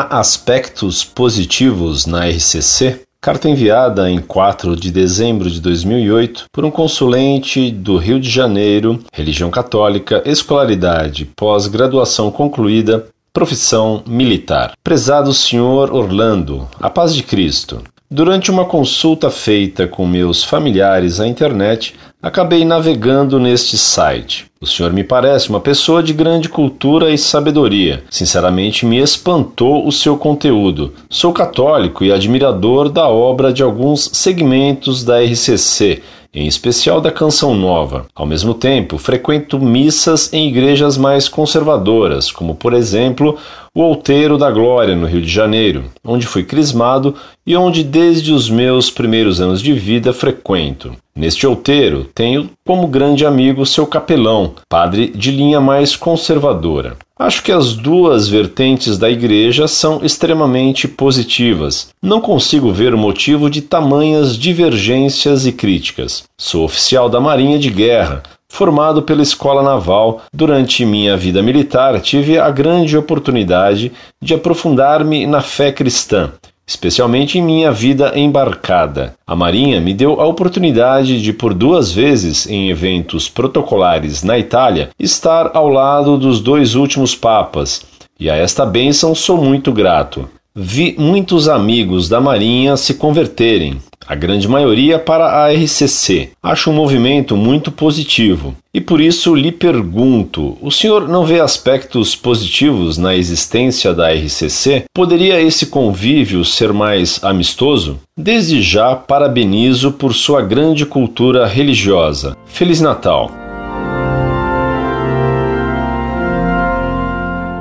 Há aspectos positivos na RCC? Carta enviada em 4 de dezembro de 2008 por um consulente do Rio de Janeiro, religião católica, escolaridade, pós-graduação concluída, profissão militar. Prezado senhor Orlando, a paz de Cristo. Durante uma consulta feita com meus familiares à internet, acabei navegando neste site. O senhor me parece uma pessoa de grande cultura e sabedoria. Sinceramente, me espantou o seu conteúdo. Sou católico e admirador da obra de alguns segmentos da RCC em especial da Canção Nova. Ao mesmo tempo, frequento missas em igrejas mais conservadoras, como por exemplo o Outeiro da Glória, no Rio de Janeiro, onde fui crismado e onde desde os meus primeiros anos de vida frequento. Neste outeiro, tenho como grande amigo seu capelão, padre de linha mais conservadora. Acho que as duas vertentes da igreja são extremamente positivas. Não consigo ver o motivo de tamanhas divergências e críticas. Sou oficial da Marinha de Guerra, Formado pela Escola Naval, durante minha vida militar tive a grande oportunidade de aprofundar-me na fé cristã especialmente em minha vida embarcada. A Marinha me deu a oportunidade de, por duas vezes, em eventos protocolares na Itália, estar ao lado dos dois últimos papas, e a esta bênção sou muito grato. Vi muitos amigos da Marinha se converterem, a grande maioria para a RCC. Acho um movimento muito positivo. E por isso lhe pergunto: o senhor não vê aspectos positivos na existência da RCC? Poderia esse convívio ser mais amistoso? Desde já parabenizo por sua grande cultura religiosa. Feliz Natal!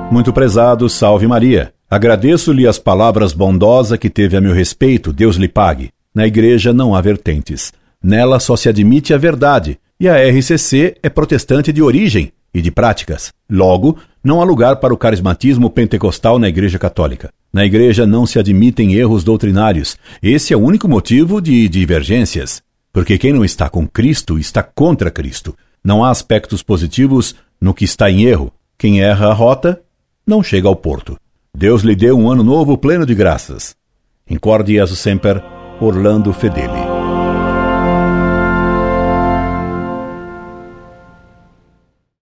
Muito prezado, salve Maria. Agradeço-lhe as palavras bondosas que teve a meu respeito, Deus lhe pague. Na igreja não há vertentes. Nela só se admite a verdade, e a RCC é protestante de origem e de práticas. Logo, não há lugar para o carismatismo pentecostal na Igreja Católica. Na Igreja não se admitem erros doutrinários. Esse é o único motivo de divergências. Porque quem não está com Cristo está contra Cristo. Não há aspectos positivos no que está em erro. Quem erra a rota não chega ao porto. Deus lhe deu um ano novo pleno de graças. Incorde Jesus Semper Orlando Fedeli.